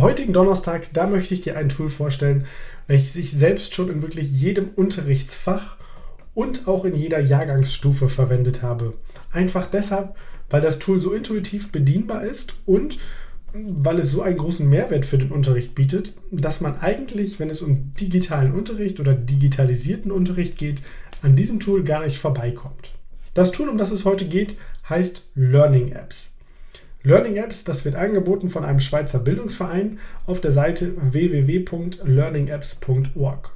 Heutigen Donnerstag, da möchte ich dir ein Tool vorstellen, welches ich selbst schon in wirklich jedem Unterrichtsfach und auch in jeder Jahrgangsstufe verwendet habe. Einfach deshalb, weil das Tool so intuitiv bedienbar ist und weil es so einen großen Mehrwert für den Unterricht bietet, dass man eigentlich, wenn es um digitalen Unterricht oder digitalisierten Unterricht geht, an diesem Tool gar nicht vorbeikommt. Das Tool, um das es heute geht, heißt Learning Apps. Learning Apps, das wird angeboten von einem Schweizer Bildungsverein auf der Seite www.learningapps.org.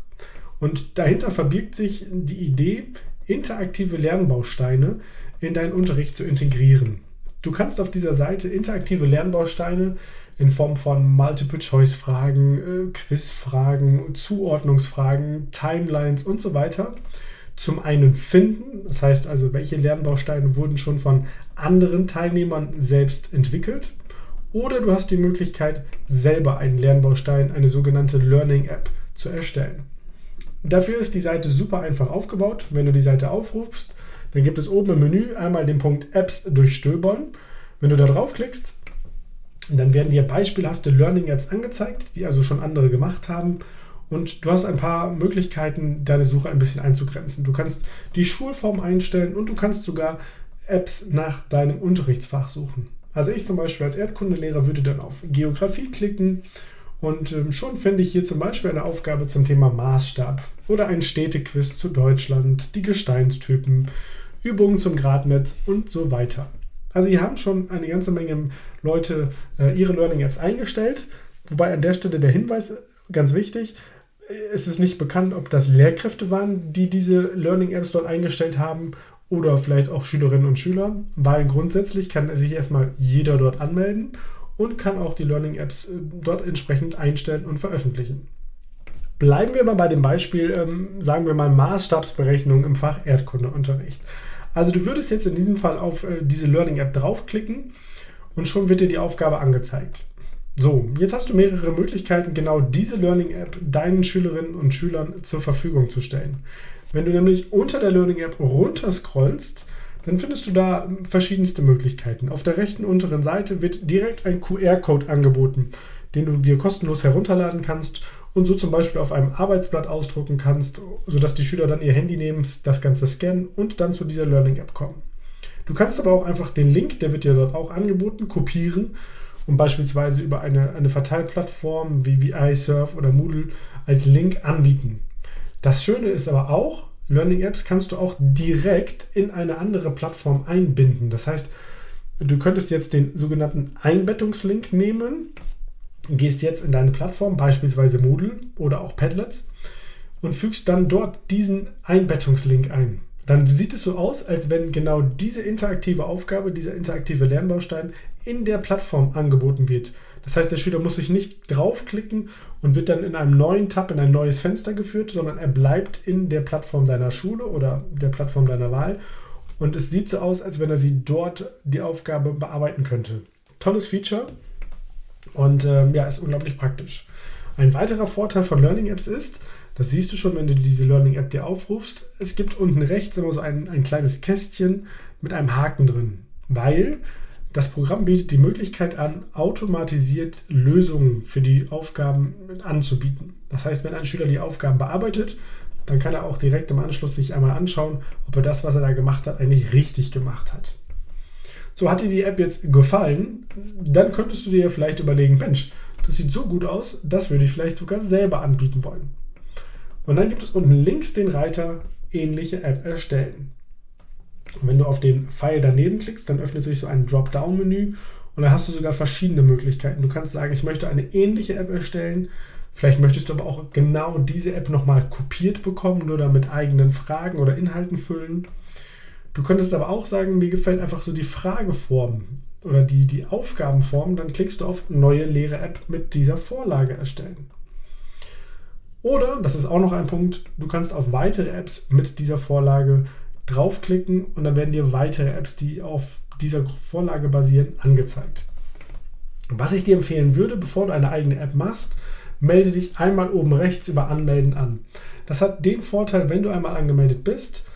Und dahinter verbirgt sich die Idee, interaktive Lernbausteine in deinen Unterricht zu integrieren. Du kannst auf dieser Seite interaktive Lernbausteine in Form von Multiple-Choice-Fragen, äh, Quiz-Fragen, Zuordnungsfragen, Timelines und so weiter zum einen finden, das heißt also, welche Lernbausteine wurden schon von anderen Teilnehmern selbst entwickelt, oder du hast die Möglichkeit, selber einen Lernbaustein, eine sogenannte Learning App, zu erstellen. Dafür ist die Seite super einfach aufgebaut. Wenn du die Seite aufrufst, dann gibt es oben im Menü einmal den Punkt Apps durchstöbern. Wenn du da draufklickst, dann werden dir beispielhafte Learning Apps angezeigt, die also schon andere gemacht haben und du hast ein paar Möglichkeiten, deine Suche ein bisschen einzugrenzen. Du kannst die Schulform einstellen und du kannst sogar Apps nach deinem Unterrichtsfach suchen. Also ich zum Beispiel als Erdkundelehrer würde dann auf Geografie klicken und ähm, schon finde ich hier zum Beispiel eine Aufgabe zum Thema Maßstab oder ein Städtequiz zu Deutschland, die Gesteinstypen, Übungen zum Gradnetz und so weiter. Also hier haben schon eine ganze Menge Leute äh, ihre Learning Apps eingestellt, wobei an der Stelle der Hinweis ganz wichtig, es ist nicht bekannt, ob das Lehrkräfte waren, die diese Learning Apps dort eingestellt haben oder vielleicht auch Schülerinnen und Schüler, weil grundsätzlich kann sich erstmal jeder dort anmelden und kann auch die Learning Apps äh, dort entsprechend einstellen und veröffentlichen. Bleiben wir mal bei dem Beispiel, ähm, sagen wir mal Maßstabsberechnung im Fach Erdkundeunterricht. Also du würdest jetzt in diesem Fall auf äh, diese Learning App draufklicken und schon wird dir die Aufgabe angezeigt. So, jetzt hast du mehrere Möglichkeiten, genau diese Learning App deinen Schülerinnen und Schülern zur Verfügung zu stellen. Wenn du nämlich unter der Learning App runterscrollst, dann findest du da verschiedenste Möglichkeiten. Auf der rechten unteren Seite wird direkt ein QR-Code angeboten, den du dir kostenlos herunterladen kannst und so zum Beispiel auf einem Arbeitsblatt ausdrucken kannst, sodass die Schüler dann ihr Handy nehmen, das Ganze scannen und dann zu dieser Learning App kommen. Du kannst aber auch einfach den Link, der wird dir dort auch angeboten, kopieren und beispielsweise über eine, eine Verteilplattform wie, wie iSurf oder Moodle als Link anbieten. Das Schöne ist aber auch, Learning Apps kannst du auch direkt in eine andere Plattform einbinden. Das heißt, du könntest jetzt den sogenannten Einbettungslink nehmen, gehst jetzt in deine Plattform, beispielsweise Moodle oder auch Padlets, und fügst dann dort diesen Einbettungslink ein dann sieht es so aus, als wenn genau diese interaktive Aufgabe, dieser interaktive Lernbaustein in der Plattform angeboten wird. Das heißt, der Schüler muss sich nicht draufklicken und wird dann in einem neuen Tab in ein neues Fenster geführt, sondern er bleibt in der Plattform deiner Schule oder der Plattform deiner Wahl. Und es sieht so aus, als wenn er sie dort die Aufgabe bearbeiten könnte. Tolles Feature und ähm, ja, ist unglaublich praktisch. Ein weiterer Vorteil von Learning Apps ist, das siehst du schon, wenn du diese Learning App dir aufrufst, es gibt unten rechts immer so ein, ein kleines Kästchen mit einem Haken drin, weil das Programm bietet die Möglichkeit an, automatisiert Lösungen für die Aufgaben anzubieten. Das heißt, wenn ein Schüler die Aufgaben bearbeitet, dann kann er auch direkt im Anschluss sich einmal anschauen, ob er das, was er da gemacht hat, eigentlich richtig gemacht hat. So hat dir die App jetzt gefallen, dann könntest du dir vielleicht überlegen, Mensch, das sieht so gut aus, das würde ich vielleicht sogar selber anbieten wollen. Und dann gibt es unten links den Reiter ähnliche App erstellen. Und wenn du auf den Pfeil daneben klickst, dann öffnet sich so ein Dropdown-Menü und da hast du sogar verschiedene Möglichkeiten. Du kannst sagen, ich möchte eine ähnliche App erstellen. Vielleicht möchtest du aber auch genau diese App nochmal kopiert bekommen oder mit eigenen Fragen oder Inhalten füllen. Du könntest aber auch sagen, mir gefällt einfach so die Frageform oder die, die Aufgabenform. Dann klickst du auf neue leere App mit dieser Vorlage erstellen. Oder, das ist auch noch ein Punkt, du kannst auf weitere Apps mit dieser Vorlage draufklicken und dann werden dir weitere Apps, die auf dieser Vorlage basieren, angezeigt. Was ich dir empfehlen würde, bevor du eine eigene App machst, melde dich einmal oben rechts über Anmelden an. Das hat den Vorteil, wenn du einmal angemeldet bist,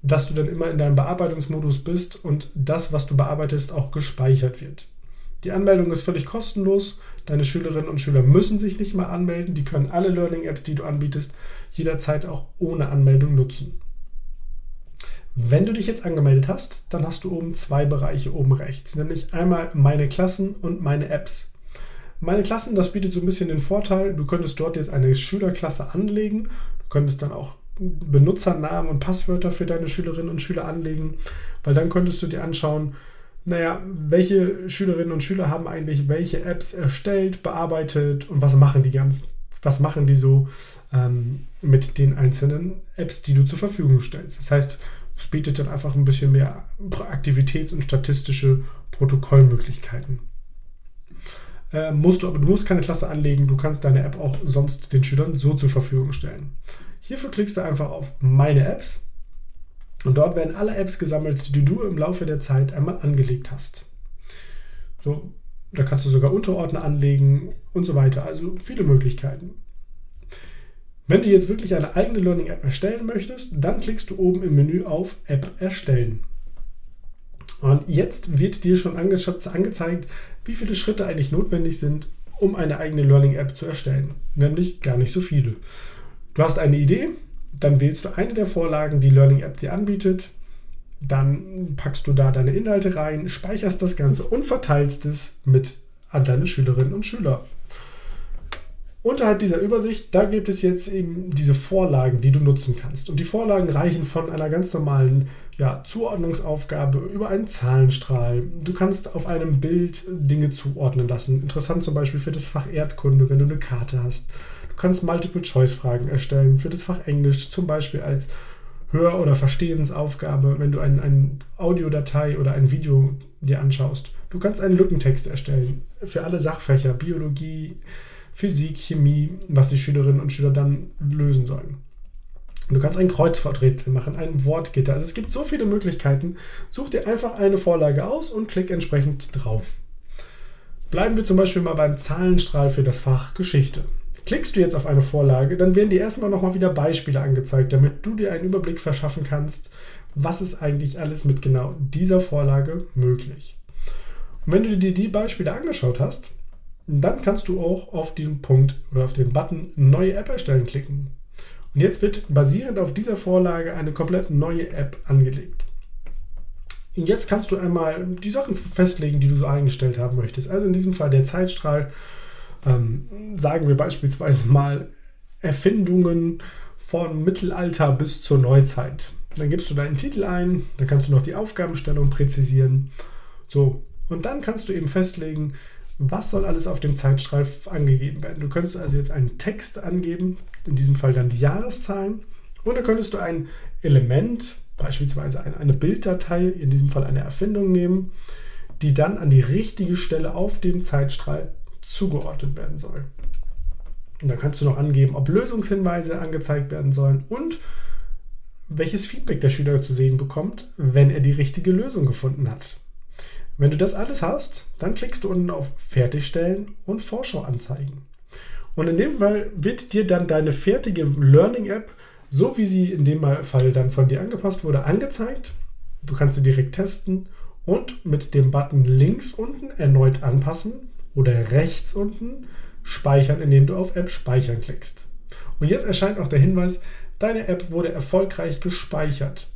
dass du dann immer in deinem Bearbeitungsmodus bist und das, was du bearbeitest, auch gespeichert wird. Die Anmeldung ist völlig kostenlos. Deine Schülerinnen und Schüler müssen sich nicht mal anmelden. Die können alle Learning-Apps, die du anbietest, jederzeit auch ohne Anmeldung nutzen. Wenn du dich jetzt angemeldet hast, dann hast du oben zwei Bereiche oben rechts, nämlich einmal meine Klassen und meine Apps. Meine Klassen, das bietet so ein bisschen den Vorteil, du könntest dort jetzt eine Schülerklasse anlegen, du könntest dann auch Benutzernamen und Passwörter für deine Schülerinnen und Schüler anlegen, weil dann könntest du dir anschauen, naja, welche Schülerinnen und Schüler haben eigentlich welche Apps erstellt, bearbeitet und was machen die ganz, was machen die so ähm, mit den einzelnen Apps, die du zur Verfügung stellst. Das heißt, es bietet dann einfach ein bisschen mehr Aktivitäts- und statistische Protokollmöglichkeiten. Äh, musst du, aber du musst keine Klasse anlegen, du kannst deine App auch sonst den Schülern so zur Verfügung stellen. Hierfür klickst du einfach auf Meine Apps und dort werden alle Apps gesammelt, die du im Laufe der Zeit einmal angelegt hast. So, da kannst du sogar Unterordner anlegen und so weiter. Also viele Möglichkeiten. Wenn du jetzt wirklich eine eigene Learning App erstellen möchtest, dann klickst du oben im Menü auf App erstellen. Und jetzt wird dir schon angezeigt, wie viele Schritte eigentlich notwendig sind, um eine eigene Learning App zu erstellen. Nämlich gar nicht so viele. Du hast eine Idee, dann wählst du eine der Vorlagen, die Learning App dir anbietet. Dann packst du da deine Inhalte rein, speicherst das Ganze und verteilst es mit an deine Schülerinnen und Schüler. Unterhalb dieser Übersicht, da gibt es jetzt eben diese Vorlagen, die du nutzen kannst. Und die Vorlagen reichen von einer ganz normalen ja, Zuordnungsaufgabe über einen Zahlenstrahl. Du kannst auf einem Bild Dinge zuordnen lassen. Interessant zum Beispiel für das Fach Erdkunde, wenn du eine Karte hast. Du kannst Multiple-Choice-Fragen erstellen für das Fach Englisch, zum Beispiel als Hör- oder Verstehensaufgabe, wenn du eine ein Audiodatei oder ein Video dir anschaust. Du kannst einen Lückentext erstellen für alle Sachfächer, Biologie, Physik, Chemie, was die Schülerinnen und Schüler dann lösen sollen. Du kannst ein Kreuzworträtsel machen, ein Wortgitter. Also es gibt so viele Möglichkeiten. Such dir einfach eine Vorlage aus und klick entsprechend drauf. Bleiben wir zum Beispiel mal beim Zahlenstrahl für das Fach Geschichte. Klickst du jetzt auf eine Vorlage, dann werden dir erstmal nochmal wieder Beispiele angezeigt, damit du dir einen Überblick verschaffen kannst, was ist eigentlich alles mit genau dieser Vorlage möglich. Und wenn du dir die Beispiele angeschaut hast, dann kannst du auch auf den Punkt oder auf den Button Neue App erstellen klicken. Und jetzt wird basierend auf dieser Vorlage eine komplett neue App angelegt. Und jetzt kannst du einmal die Sachen festlegen, die du so eingestellt haben möchtest. Also in diesem Fall der Zeitstrahl. Ähm, sagen wir beispielsweise mal Erfindungen von Mittelalter bis zur Neuzeit. Dann gibst du deinen Titel ein, dann kannst du noch die Aufgabenstellung präzisieren. So, und dann kannst du eben festlegen, was soll alles auf dem Zeitstrahl angegeben werden. Du könntest also jetzt einen Text angeben, in diesem Fall dann die Jahreszahlen, oder könntest du ein Element, beispielsweise eine Bilddatei, in diesem Fall eine Erfindung nehmen, die dann an die richtige Stelle auf dem Zeitstrahl zugeordnet werden soll. Und dann kannst du noch angeben, ob Lösungshinweise angezeigt werden sollen und welches Feedback der Schüler zu sehen bekommt, wenn er die richtige Lösung gefunden hat. Wenn du das alles hast, dann klickst du unten auf Fertigstellen und Vorschau anzeigen. Und in dem Fall wird dir dann deine fertige Learning-App, so wie sie in dem Fall dann von dir angepasst wurde, angezeigt. Du kannst sie direkt testen und mit dem Button links unten erneut anpassen oder rechts unten speichern, indem du auf App speichern klickst. Und jetzt erscheint auch der Hinweis, deine App wurde erfolgreich gespeichert.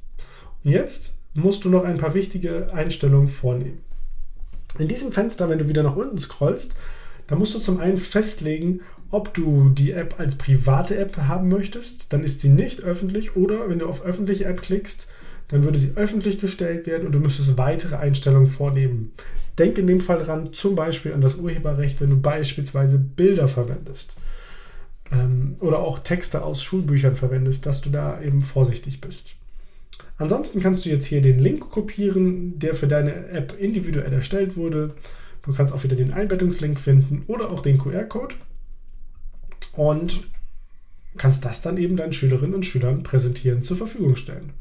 Und jetzt musst du noch ein paar wichtige Einstellungen vornehmen. In diesem Fenster, wenn du wieder nach unten scrollst, Da musst du zum einen festlegen, ob du die App als private App haben möchtest. Dann ist sie nicht öffentlich. Oder wenn du auf öffentliche App klickst, dann würde sie öffentlich gestellt werden und du müsstest weitere Einstellungen vornehmen. Denk in dem Fall dran, zum Beispiel an das Urheberrecht, wenn du beispielsweise Bilder verwendest ähm, oder auch Texte aus Schulbüchern verwendest, dass du da eben vorsichtig bist. Ansonsten kannst du jetzt hier den Link kopieren, der für deine App individuell erstellt wurde. Du kannst auch wieder den Einbettungslink finden oder auch den QR-Code und kannst das dann eben deinen Schülerinnen und Schülern präsentieren, zur Verfügung stellen.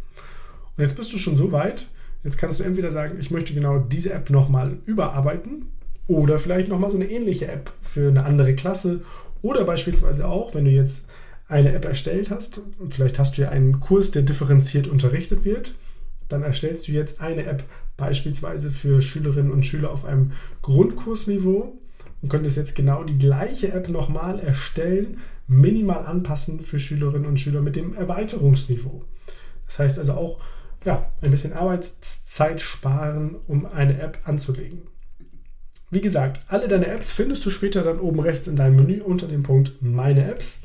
Und jetzt bist du schon so weit, jetzt kannst du entweder sagen, ich möchte genau diese App nochmal überarbeiten oder vielleicht nochmal so eine ähnliche App für eine andere Klasse oder beispielsweise auch, wenn du jetzt eine App erstellt hast, vielleicht hast du ja einen Kurs, der differenziert unterrichtet wird, dann erstellst du jetzt eine App beispielsweise für Schülerinnen und Schüler auf einem Grundkursniveau und könntest jetzt genau die gleiche App nochmal erstellen, minimal anpassen für Schülerinnen und Schüler mit dem Erweiterungsniveau. Das heißt also auch ja, ein bisschen Arbeitszeit sparen, um eine App anzulegen. Wie gesagt, alle deine Apps findest du später dann oben rechts in deinem Menü unter dem Punkt Meine Apps,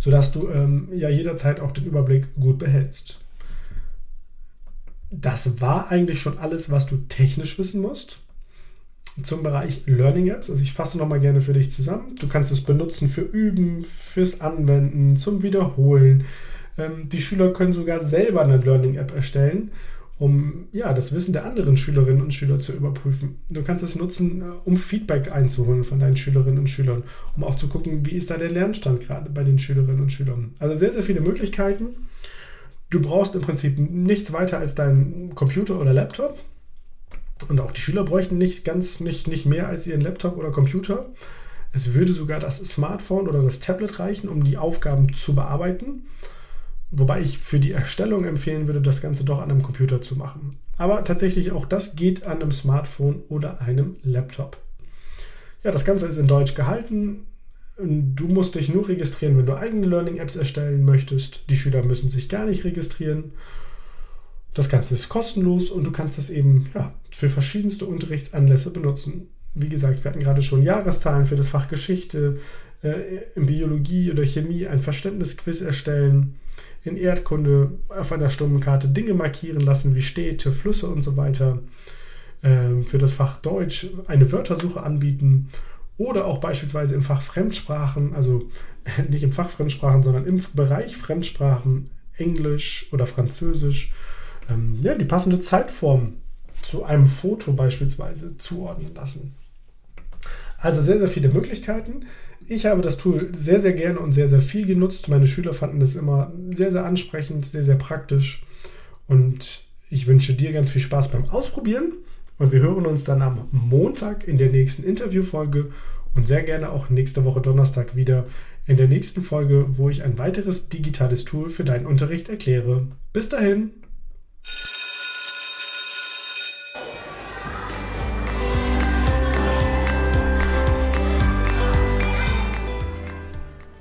sodass du ähm, ja jederzeit auch den Überblick gut behältst. Das war eigentlich schon alles, was du technisch wissen musst zum Bereich Learning Apps. Also ich fasse nochmal gerne für dich zusammen. Du kannst es benutzen für Üben, fürs Anwenden, zum Wiederholen. Ähm, die Schüler können sogar selber eine Learning App erstellen, um ja, das Wissen der anderen Schülerinnen und Schüler zu überprüfen. Du kannst es nutzen, äh, um Feedback einzuholen von deinen Schülerinnen und Schülern, um auch zu gucken, wie ist da der Lernstand gerade bei den Schülerinnen und Schülern. Also sehr, sehr viele Möglichkeiten. Du brauchst im Prinzip nichts weiter als deinen Computer oder Laptop und auch die Schüler bräuchten nicht ganz nicht, nicht mehr als ihren Laptop oder Computer. Es würde sogar das Smartphone oder das Tablet reichen, um die Aufgaben zu bearbeiten. Wobei ich für die Erstellung empfehlen würde, das Ganze doch an einem Computer zu machen. Aber tatsächlich auch das geht an einem Smartphone oder einem Laptop. Ja, das Ganze ist in Deutsch gehalten. Du musst dich nur registrieren, wenn du eigene Learning-Apps erstellen möchtest. Die Schüler müssen sich gar nicht registrieren. Das Ganze ist kostenlos und du kannst es eben ja, für verschiedenste Unterrichtsanlässe benutzen. Wie gesagt, wir hatten gerade schon Jahreszahlen für das Fach Geschichte, in Biologie oder Chemie ein Verständnisquiz erstellen, in Erdkunde auf einer Stundenkarte Dinge markieren lassen wie Städte, Flüsse und so weiter. Äh, für das Fach Deutsch eine Wörtersuche anbieten oder auch beispielsweise im Fach Fremdsprachen, also nicht im Fach Fremdsprachen, sondern im Bereich Fremdsprachen, Englisch oder Französisch ähm, ja, die passende Zeitform zu einem Foto beispielsweise zuordnen lassen. Also sehr, sehr viele Möglichkeiten. Ich habe das Tool sehr, sehr gerne und sehr, sehr viel genutzt. Meine Schüler fanden es immer sehr, sehr ansprechend, sehr, sehr praktisch. Und ich wünsche dir ganz viel Spaß beim Ausprobieren. Und wir hören uns dann am Montag in der nächsten Interviewfolge und sehr gerne auch nächste Woche Donnerstag wieder in der nächsten Folge, wo ich ein weiteres digitales Tool für deinen Unterricht erkläre. Bis dahin!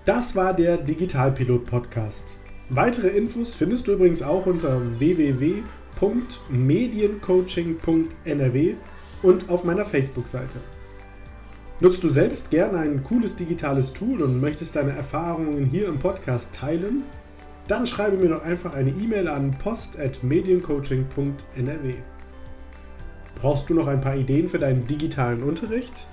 Das war der Digitalpilot Podcast. Weitere Infos findest du übrigens auch unter www.mediencoaching.nrw und auf meiner Facebook-Seite. Nutzt du selbst gerne ein cooles digitales Tool und möchtest deine Erfahrungen hier im Podcast teilen? Dann schreibe mir doch einfach eine E-Mail an post.mediencoaching.nrw. Brauchst du noch ein paar Ideen für deinen digitalen Unterricht?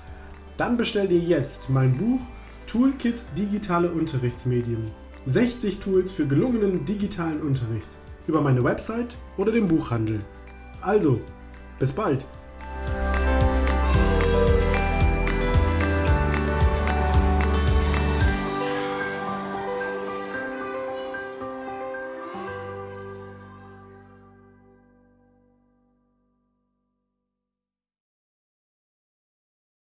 Dann bestell dir jetzt mein Buch Toolkit Digitale Unterrichtsmedien. 60 Tools für gelungenen digitalen Unterricht über meine Website oder den Buchhandel. Also, bis bald!